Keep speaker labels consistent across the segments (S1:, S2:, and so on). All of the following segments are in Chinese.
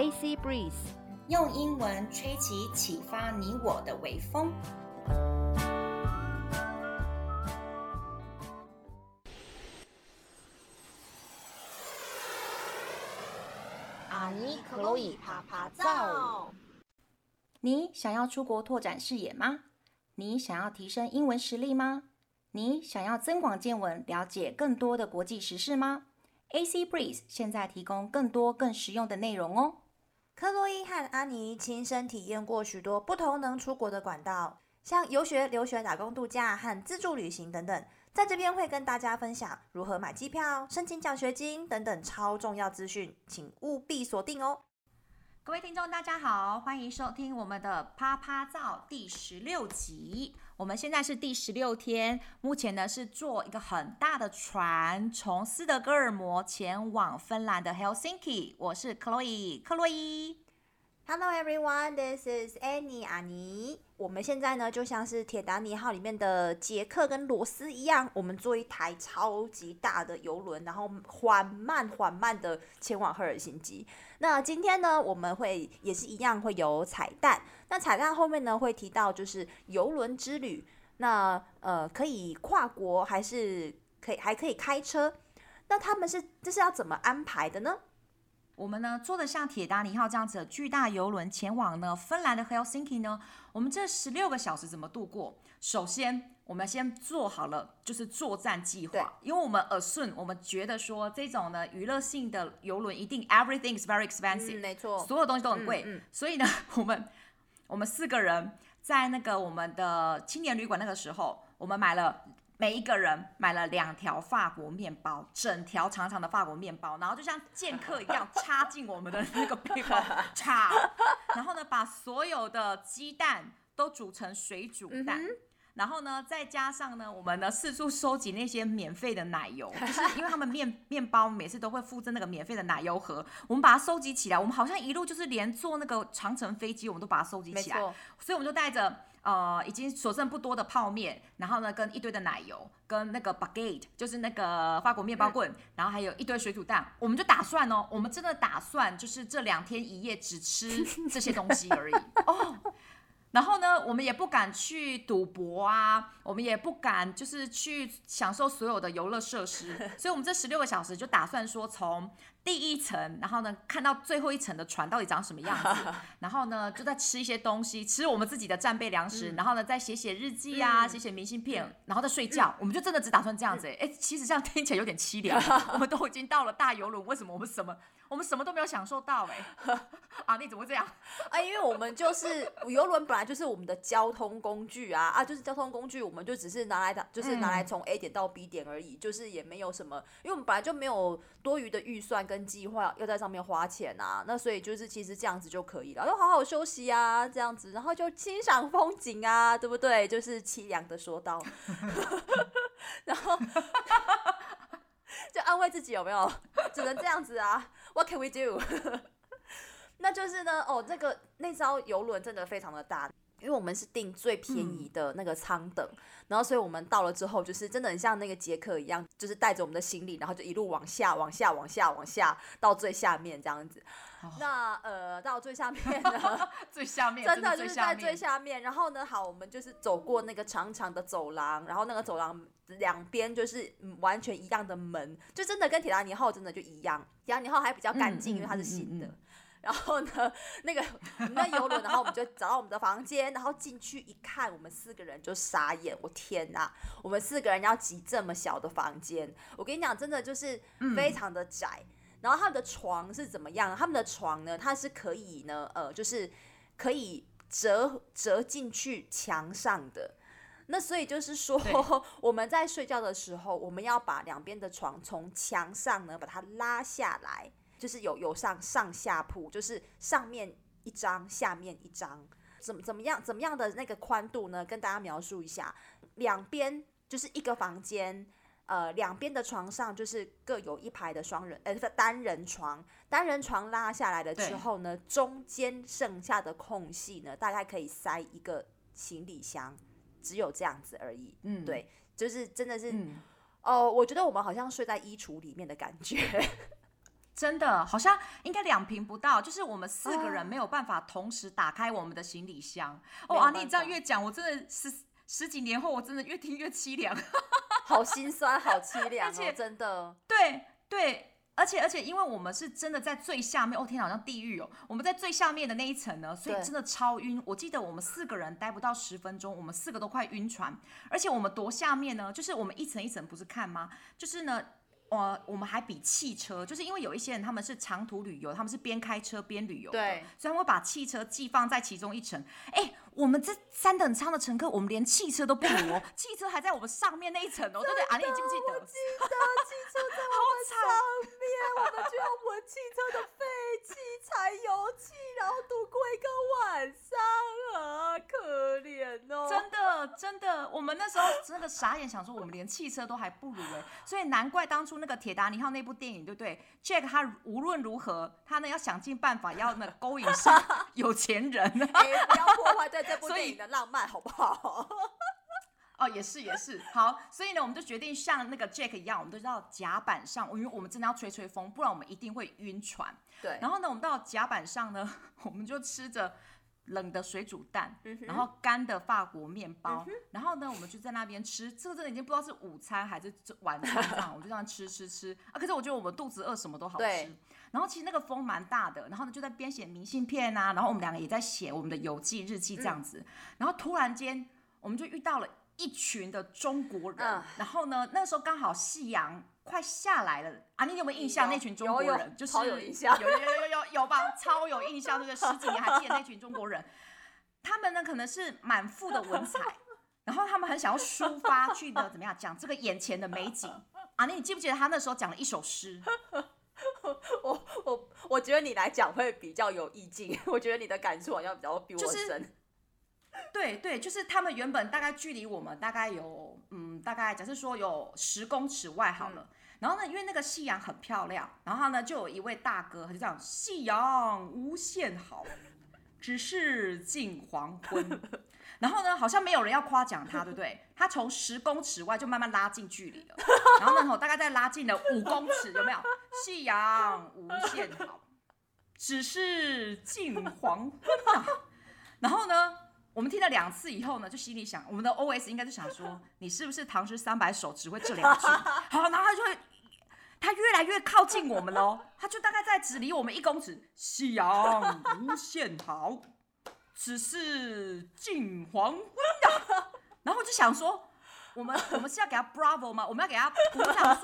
S1: AC Breeze，
S2: 用英文吹起启发你我的微风。
S1: 阿尼克洛伊趴趴造。你想要出国拓展视野吗？你想要提升英文实力吗？你想要增广见闻，了解更多的国际时事吗？AC Breeze 现在提供更多更实用的内容哦。
S3: 和阿尼亲身体验过许多不同能出国的管道，像游学、留学、打工度假和自助旅行等等。在这边会跟大家分享如何买机票、申请奖学金等等超重要资讯，请务必锁定哦。
S1: 各位听众，大家好，欢迎收听我们的趴趴造第十六集。我们现在是第十六天，目前呢是坐一个很大的船，从斯德哥尔摩前往芬兰的 Helsinki。我是 Chloe，克洛伊。
S3: Hello everyone, this is Annie 阿尼。我们现在呢就像是铁达尼号里面的杰克跟罗斯一样，我们坐一台超级大的游轮，然后缓慢缓慢的前往赫尔辛基。那今天呢，我们会也是一样会有彩蛋。那彩蛋后面呢会提到就是游轮之旅，那呃可以跨国还是可以还可以开车？那他们是这是要怎么安排的呢？
S1: 我们呢坐的像铁达尼号这样子的巨大游轮前往呢芬兰的 Helsinki 呢，我们这十六个小时怎么度过？首先，我们先做好了就是作战计划，因为我们 assume 我们觉得说这种呢娱乐性的游轮一定 everything is very expensive，
S3: 嗯，没错，
S1: 所有东西都很贵，
S3: 嗯嗯，
S1: 所以呢，我们我们四个人在那个我们的青年旅馆那个时候，我们买了。每一个人买了两条法国面包，整条长长的法国面包，然后就像剑客一样插进我们的那个背包，插，然后呢，把所有的鸡蛋都煮成水煮蛋。嗯然后呢，再加上呢，我们呢四处收集那些免费的奶油，就是因为他们面面包每次都会附赠那个免费的奶油盒，我们把它收集起来。我们好像一路就是连坐那个长城飞机，我们都把它收集起来。所以我们就带着呃已经所剩不多的泡面，然后呢跟一堆的奶油，跟那个 baguette 就是那个法国面包棍，嗯，然后还有一堆水煮蛋，我们就打算哦，我们真的打算就是这两天一夜只吃这些东西而已哦。然后呢，我们也不敢去赌博啊，我们也不敢就是去享受所有的游乐设施，所以我们这十六个小时就打算说从。第一层，然后呢，看到最后一层的船到底长什么样子，然后呢，就在吃一些东西，吃我们自己的战备粮食，嗯、然后呢，再写写日记啊，写写明信片，嗯、然后再睡觉、嗯。我们就真的只打算这样子，哎、嗯，其实这样听起来有点凄凉。我们都已经到了大游轮，为什么我们什么我们什么都没有享受到？哎，啊，你怎么会这样？
S3: 啊，因为我们就是游轮本来就是我们的交通工具啊，啊，就是交通工具，我们就只是拿来打，就是拿来从 A 点到 B 点而已，嗯、就是也没有什么，因为我们本来就没有多余的预算。跟计划要在上面花钱啊，那所以就是其实这样子就可以了，要好好休息啊，这样子，然后就欣赏风景啊，对不对？就是凄凉的说道，然后就安慰自己有没有？只能这样子啊？What can we do？那就是呢，哦，这个那艘游轮真的非常的大。因为我们是订最便宜的那个舱等，嗯，然后所以我们到了之后，就是真的很像那个杰克一样，就是带着我们的行李，然后就一路往下、往下、往下、往下，到最下面这样子。哦、那呃，到最下面呢？
S1: 最下面
S3: 真的就是在最下面。然后呢，好，我们就是走过那个长长的走廊，然后那个走廊两边就是完全一样的门，就真的跟铁达尼号真的就一样。铁达尼号还比较干净，嗯，因为它是新的。然后呢，那个那游轮，然后我们就找到我们的房间，然后进去一看，我们四个人就傻眼，我天哪，我们四个人要挤这么小的房间，我跟你讲，真的就是非常的窄。嗯、然后他们的床是怎么样？他们的床呢，它是可以呢，呃，就是可以折折进去墙上的。那所以就是说，我们在睡觉的时候，我们要把两边的床从墙上呢把它拉下来。就是有有上上下铺，就是上面一张，下面一张，怎么怎么样怎么样的那个宽度呢？跟大家描述一下，两边就是一个房间，呃，两边的床上就是各有一排的双人，呃，单人床，单人床拉下来了之后呢，中间剩下的空隙呢，大概可以塞一个行李箱，只有这样子而已。嗯，对，就是真的是，哦、我觉得我们好像睡在衣橱里面的感觉。
S1: 真的好像应该两瓶不到，就是我们四个人没有办法同时打开我们的行李箱。哦，阿妮，你这样越讲，我真的十十几年后，我真的越听越凄凉，
S3: 好心酸，好凄凉，
S1: 而且
S3: 真的，
S1: 对对，而且而且，因为我们是真的在最下面，哦天，好像地狱哦，我们在最下面的那一层呢，所以真的超晕。我记得我们四个人待不到十分钟，我们四个都快晕船，而且我们多下面呢，就是我们一层一层不是看吗？就是呢。呃，我们还比汽车，就是因为有一些人他们是长途旅游，他们是边开车边旅游的，
S3: 对，
S1: 所以他们会把汽车寄放在其中一层。哎，我们这三等舱的乘客，我们连汽车都不如哦，汽车还在我们上面那一层哦，对不对？阿丽，你记不记得？
S3: 我记得 汽车在我们上面，我们就要闻汽车的废气、柴油气，然后度过一个晚上啊，可怜哦。
S1: 真的，真的，我们那时候真的傻眼，想说我们连汽车都还不如哎，所以难怪当初。那个铁达尼号那部电影，对不对？Jack 他无论如何，他呢要想尽办法要那勾引上有钱人，
S3: 欸、不要破坏在这部电影的浪漫，好不好？
S1: 哦，也是也是，好，所以呢，我们就决定像那个 Jack 一样，我们都到甲板上，因为我们真的要吹吹风，不然我们一定会晕船。
S3: 对，
S1: 然后呢，我们到甲板上呢，我们就吃着。冷的水煮蛋，然后干的法国面包，嗯，然后呢，我们就在那边吃。这个真的已经不知道是午餐还是晚餐这 我就这样吃吃吃啊！可是我觉得我们肚子饿，什么都好吃。然后其实那个风蛮大的，然后呢就在编写明信片啊，然后我们两个也在写我们的游记日记这样子。嗯、然后突然间，我们就遇到了一群的中国人。嗯、然后呢，那个时候刚好夕阳。快下来了啊！你有没有印象？那群中国人有有就是
S3: 有印象，
S1: 有有有有有有吧？超有印象，那个十几年还记得那群中国人。他们呢，可能是满腹的文采，然后他们很想要抒发去的怎么样讲这个眼前的美景啊？那你记不记得他那时候讲了一首诗？
S3: 我我我觉得你来讲会比较有意境，我觉得你的感触好像比较比我深。就是
S1: 对对，就是他们原本大概距离我们大概有，嗯，大概假设说有十公尺外好了。嗯、然后呢，因为那个夕阳很漂亮，然后呢，就有一位大哥他就这样，夕阳无限好，只是近黄昏。然后呢，好像没有人要夸奖他，对不对？他从十公尺外就慢慢拉近距离了。然后呢，大概再拉近了五公尺，有没有？夕阳无限好，只是近黄昏啊。然后呢？我们听了两次以后呢，就心里想，我们的 OS 应该就想说，你是不是唐诗三百首只会这两句？好，然后他就会，他越来越靠近我们喽，他就大概在只离我们一公尺。夕阳无限好，只是近黄昏呀。然后我就想说。我们我们是要给他 bravo 吗？我们要给他我想说，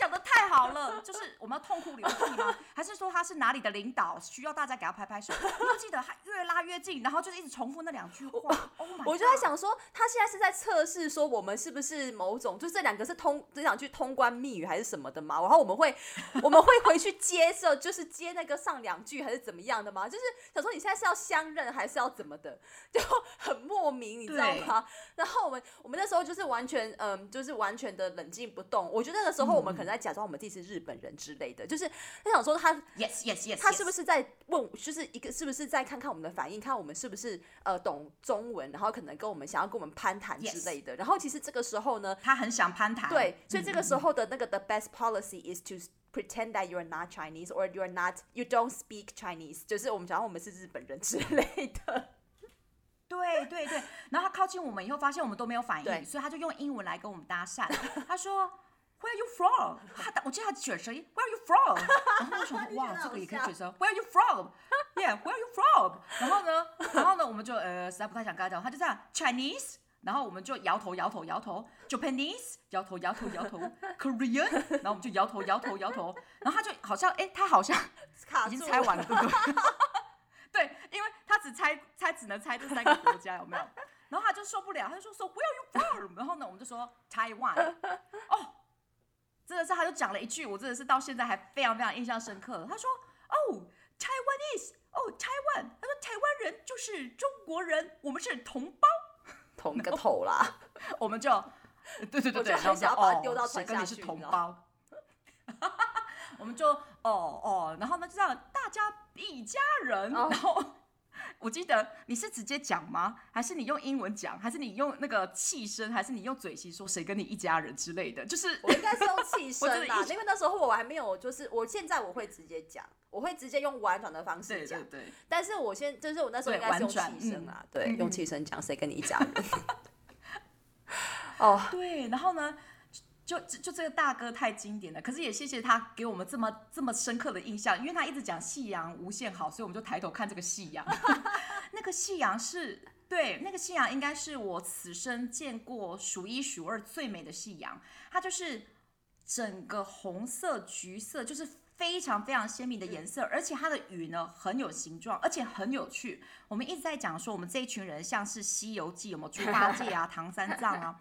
S1: 讲的太好了，就是我们要痛哭流涕吗？还是说他是哪里的领导，需要大家给他拍拍手？我记得他越拉越近，然后就是一直重复那两句话。Oh、
S3: 我就在想说，他现在是在测试说我们是不是某种，就这两个是通这两句通关密语还是什么的嘛？然后我们会 我们会回去接受，就是接那个上两句还是怎么样的吗？就是想说你现在是要相认还是要怎么的？就很莫名，你知道吗？然后我们我们那时候就是。完全嗯，就是完全的冷静不动。我觉得那个时候我们可能在假装我们自己是日本人之类的，嗯、就是他想说他
S1: yes yes yes，
S3: 他是不是在问，就是一个是不是在看看我们的反应，看我们是不是呃懂中文，然后可能跟我们想要跟我们攀谈之类的。然后其实这个时候呢，
S1: 他很想攀谈。
S3: 对，所以这个时候的那个 the best policy is to pretend that you are not Chinese or you are not you don't speak Chinese，就是我们假装我们是日本人之类的。
S1: 对对对，然后他靠近我们以后，发现我们都没有反应，所以他就用英文来跟我们搭讪。他说：“Where are you from？” 他我记得他卷舌音，“Where are you from？” 然后我想说：“ 哇，这个也可以卷舌。”“Where are you from？”“Yeah，Where are you from？” 然后呢，然后呢，我们就呃实在不太想跟他讲，他就这样 Chinese，然后我们就摇头摇头摇头，Japanese，摇头摇头摇头，Korean，然后我们就摇头摇头摇头，然后他就好像哎，他好像已经猜完了，对不对？对，因为他只猜猜只能猜这三个国家有没有，然后他就受不了，他就说说 Where are you from？然后呢，我们就说 Taiwan。哦，真的是，他就讲了一句，我真的是到现在还非常非常印象深刻。他说哦，Taiwanese，哦，Taiwan。他说台湾人就是中国人，我们是同胞，
S3: 同个头啦。
S1: 我们就对对对对，然后说哦，谁跟你是同胞？我们就哦哦，然后呢就这样大家一家人，oh. 然后我记得你是直接讲吗？还是你用英文讲？还是你用那个气声？还是你用嘴型说谁跟你一家人之类的？就是
S3: 我应该是用气声吧，因为那时候我还没有，就是我现在我会直接讲，我会直接用婉转的方式讲。
S1: 对对对。
S3: 但是我先就是我那时候应该是用气声啊，对，嗯、对用气声讲谁跟你一家人。哦
S1: ，oh. 对，然后呢？就就这个大哥太经典了，可是也谢谢他给我们这么这么深刻的印象，因为他一直讲夕阳无限好，所以我们就抬头看这个夕阳。那个夕阳是对，那个夕阳应该是我此生见过数一数二最美的夕阳。它就是整个红色、橘色，就是非常非常鲜明的颜色，而且它的云呢很有形状，而且很有趣。我们一直在讲说，我们这一群人像是《西游记》有没有猪八戒啊、唐三藏啊，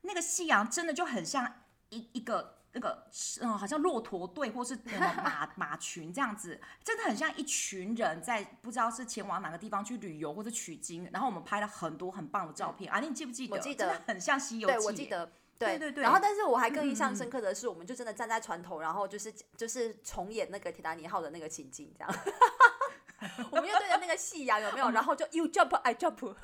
S1: 那个夕阳真的就很像。一一个那个嗯，好像骆驼队或是什么马 马群这样子，真的很像一群人在不知道是前往哪个地方去旅游或者取经，然后我们拍了很多很棒的照片啊，你记不记得？
S3: 我记得，
S1: 很像西游记。
S3: 对，我记得。
S1: 对对对，对。
S3: 然后，但是我还更印象深刻的是，我们就真的站在船头，然后就是就是重演那个铁达尼号的那个情景，这样。我们又对着那个夕阳有没有？然后就 You jump, I jump。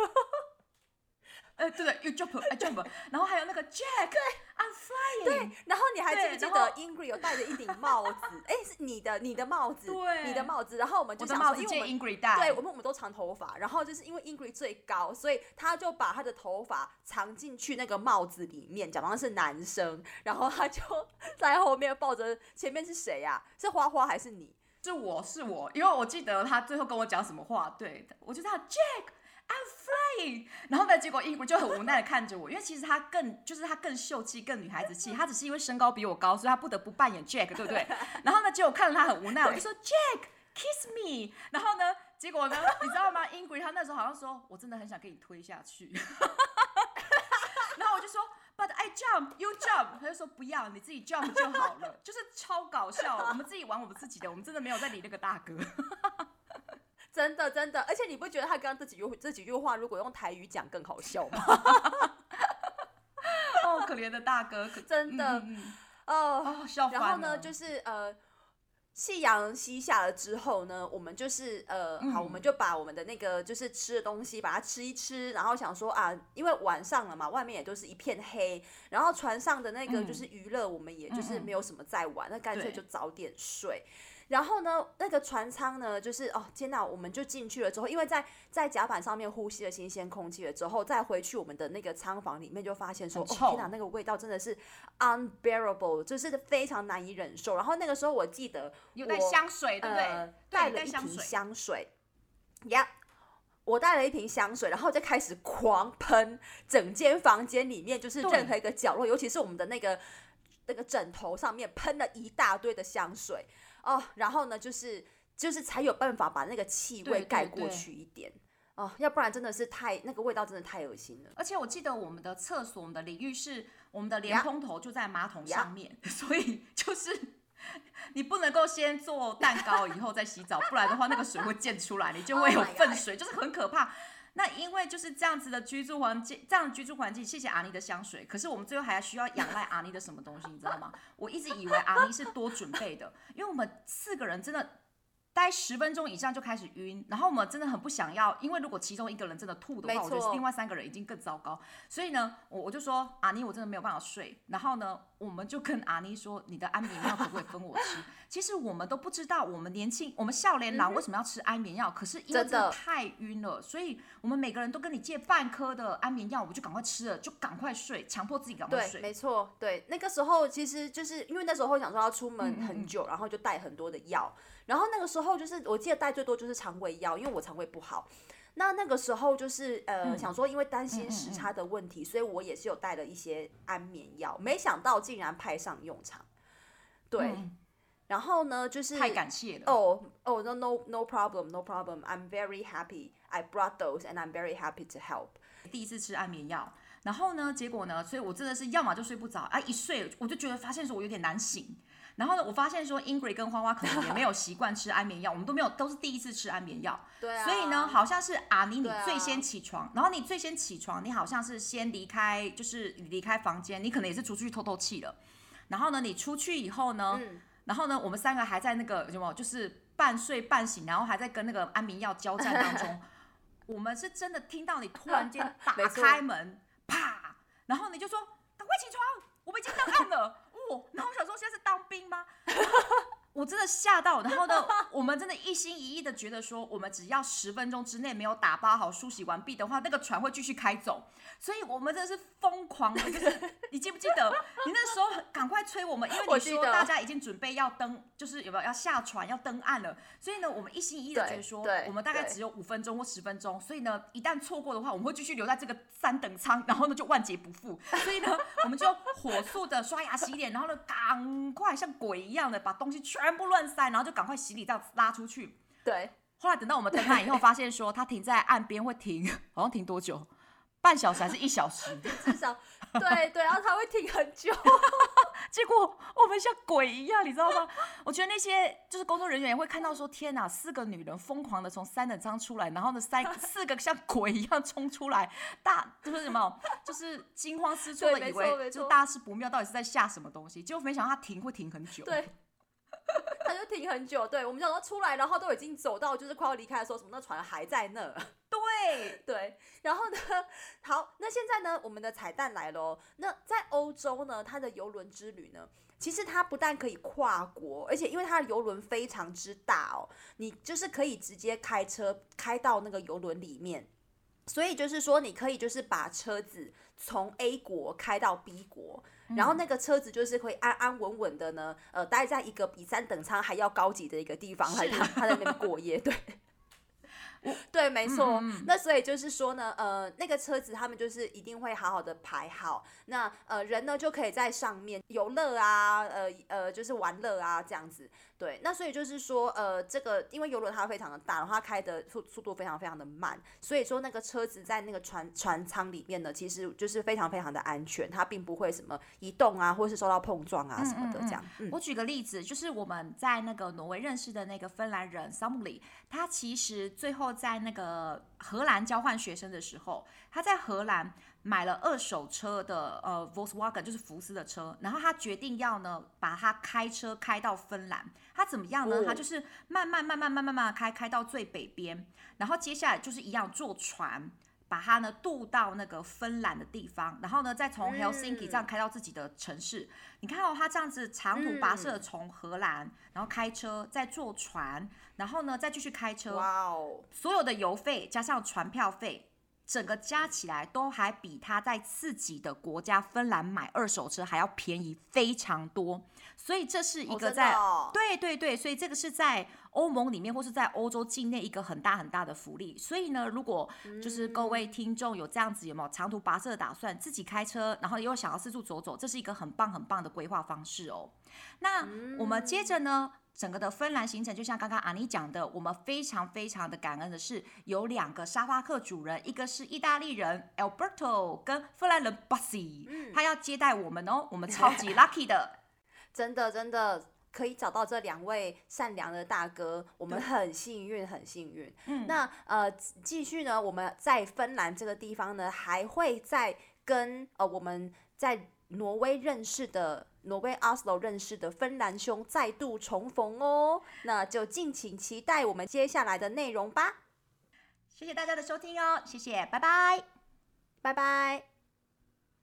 S1: 哎，对对，You jump，I jump，然后还有那个 Jack，I'm flying。
S3: 对，然后你还记不记得 Ingrid 有戴着一顶帽子？哎，是你的，你的帽子，
S1: 对，
S3: 你的帽子。然后我们就想说，因为
S1: Ingrid 戴，
S3: 对，我们我们都长头发，然后就是因为 Ingrid 最高，所以他就把他的头发藏进去那个帽子里面，假装是男生，然后他就在后面抱着。前面是谁呀？是花花还是你？
S1: 是我是我，因为我记得他最后跟我讲什么话，对，我就叫他 Jack。I'm flying，然后呢，结果 Ingrid 就很无奈的看着我，因为其实他更就是他更秀气、更女孩子气，他只是因为身高比我高，所以他不得不扮演 Jack，对不对？然后呢，结果看着他很无奈，我就说 Jack kiss me，然后呢，结果呢，你知道吗？Ingrid 她那时候好像说，我真的很想给你推下去，然后我就说 But I jump, you jump，他就说不要，你自己 jump 就好了，就是超搞笑，我们自己玩我们自己的，我们真的没有在理那个大哥。
S3: 真的真的，而且你不觉得他刚刚这几句这几句话，如果用台语讲更好笑吗？
S1: 哦，可怜的大哥，
S3: 真的，
S1: 嗯、哦，哦笑。
S3: 然后呢，就是呃，夕阳西下了之后呢，我们就是呃，好，我们就把我们的那个就是吃的东西，把它吃一吃，然后想说啊，因为晚上了嘛，外面也都是一片黑，然后船上的那个就是娱乐，我们也就是没有什么在玩，嗯、那干脆就早点睡。然后呢，那个船舱呢，就是哦，天哪，我们就进去了之后，因为在在甲板上面呼吸了新鲜空气了之后，再回去我们的那个舱房里面，就发现说，哦，天哪，那个味道真的是 unbearable，就是非常难以忍受。然后那个时候我记得
S1: 有带香水，对不对？呃、
S3: 带了一瓶香水，呀，我带了一瓶香水，然后就开始狂喷，整间房间里面就是任何一个角落，尤其是我们的那个那个枕头上面喷了一大堆的香水。哦，oh, 然后呢，就是就是才有办法把那个气味盖过去一点哦，oh, 要不然真的是太那个味道真的太恶心了。
S1: 而且我记得我们的厕所、我们的淋浴室、我们的连通头就在马桶上面 所以就是你不能够先做蛋糕以后再洗澡，不然的话那个水会溅出来，你就会有 粪水，就是很可怕。那因为就是这样子的居住环境，这样居住环境，谢谢阿妮的香水。可是我们最后还需要仰赖阿妮的什么东西，你知道吗？我一直以为阿妮是多准备的，因为我们四个人真的。待十分钟以上就开始晕，然后我们真的很不想要，因为如果其中一个人真的吐的话，我觉得另外三个人已经更糟糕。所以呢，我我就说阿妮，我真的没有办法睡。然后呢，我们就跟阿妮说，你的安眠药可不可以分我吃？其实我们都不知道，我们年轻，我们笑脸郎为什么要吃安眠药？嗯、可是因为真的太晕了，所以我们每个人都跟你借半颗的安眠药，我们就赶快吃了，就赶快睡，强迫自己赶快睡。
S3: 对，没错，对，那个时候其实就是因为那时候想说要出门很久，嗯嗯然后就带很多的药。然后那个时候就是，我记得带最多就是肠胃药，因为我肠胃不好。那那个时候就是呃，嗯、想说因为担心时差的问题，嗯嗯嗯、所以我也是有带了一些安眠药。没想到竟然派上用场。对，嗯、然后呢，就是
S1: 太感谢了。
S3: 哦哦，no no no problem no problem I'm very happy I brought those and I'm very happy to help。
S1: 第一次吃安眠药，然后呢，结果呢，所以我真的是要么就睡不着啊，一睡我就觉得发现说我有点难醒。然后呢，我发现说，Ingrid 跟花花可能也没有习惯吃安眠药，我们都没有，都是第一次吃安眠药。
S3: 对啊。
S1: 所以呢，好像是阿妮你最先起床，啊、然后你最先起床，你好像是先离开，就是离开房间，你可能也是出去透透气了。然后呢，你出去以后呢，嗯、然后呢，我们三个还在那个什么，就是半睡半醒，然后还在跟那个安眠药交战当中。我们是真的听到你突然间 打开门，啪，然后你就说赶快起床，我们已经上岸了。哦，然后我想说现在是当兵吗？我真的吓到，然后呢，我们真的一心一意的觉得说，我们只要十分钟之内没有打包好、梳洗完毕的话，那个船会继续开走。所以我们真的是疯狂的，就是 你记不记得？你那时候赶快催我们，因为你说大家已经准备要登，就是有没有要下船要登岸了。所以呢，我们一心一意的觉得说，我们大概只有五分钟或十分钟。所以呢，一旦错过的话，我们会继续留在这个三等舱，然后呢就万劫不复。所以呢，我们就火速的刷牙洗脸，然后呢赶快像鬼一样的把东西全。全部乱塞，然后就赶快行李这样拉出去。
S3: 对，
S1: 后来等到我们登岸以后，发现说他停在岸边会停，好像停多久？半小时还是一小时？
S3: 至少对对，然后他会停很久。
S1: 结果我们像鬼一样，你知道吗？我觉得那些就是工作人员也会看到说，天哪，四个女人疯狂的从三等舱出来，然后呢，三四个像鬼一样冲出来，大就是什么，就是惊慌失措的以为就大事不妙，到底是在下什么东西？结果没想到他停会停很久。
S3: 对。他就停很久，对，我们想说出来，然后都已经走到就是快要离开的时候，什么那船还在那。
S1: 对
S3: 对，然后呢，好，那现在呢，我们的彩蛋来喽。那在欧洲呢，它的游轮之旅呢，其实它不但可以跨国，而且因为它的游轮非常之大哦，你就是可以直接开车开到那个游轮里面，所以就是说你可以就是把车子从 A 国开到 B 国。然后那个车子就是会安安稳稳的呢，呃，待在一个比三等舱还要高级的一个地方，来他他在那边过夜，对。对，没错。嗯、那所以就是说呢，呃，那个车子他们就是一定会好好的排好，那呃人呢就可以在上面游乐啊，呃呃就是玩乐啊这样子。对，那所以就是说，呃，这个因为游轮它非常的大，然后它开的速速度非常非常的慢，所以说那个车子在那个船船舱里面呢，其实就是非常非常的安全，它并不会什么移动啊，或是受到碰撞啊什么的这样。嗯嗯嗯、
S1: 我举个例子，就是我们在那个挪威认识的那个芬兰人 Samuli，他其实最后在那个荷兰交换学生的时候，他在荷兰。买了二手车的呃 Volkswagen 就是福斯的车，然后他决定要呢把他开车开到芬兰，他怎么样呢？他就是慢慢慢慢慢慢慢开开到最北边，然后接下来就是一样坐船把它呢渡到那个芬兰的地方，然后呢再从 Helsinki 这样开到自己的城市。你看哦，他这样子长途跋涉从荷兰，然后开车再坐船，然后呢再继续开车，哇哦，所有的油费加上船票费。整个加起来都还比他在自己的国家芬兰买二手车还要便宜非常多，所以这是一个在、哦哦、对对对，所以这个是在欧盟里面或是在欧洲境内一个很大很大的福利。所以呢，如果就是各位听众有这样子有没有长途跋涉的打算，自己开车，然后又想要四处走走，这是一个很棒很棒的规划方式哦。那我们接着呢？整个的芬兰行程，就像刚刚阿妮讲的，我们非常非常的感恩的是，有两个沙发客主人，一个是意大利人 Alberto，跟芬兰人 Bussy，、嗯、他要接待我们哦，我们 超级 lucky 的，
S3: 真的真的可以找到这两位善良的大哥，我们很幸运很幸运。嗯，那呃继续呢，我们在芬兰这个地方呢，还会再跟呃我们在挪威认识的。挪威 Oslo 认识的芬兰兄再度重逢哦，那就敬请期待我们接下来的内容吧。
S1: 谢谢大家的收听哦，谢谢，拜拜，
S3: 拜拜。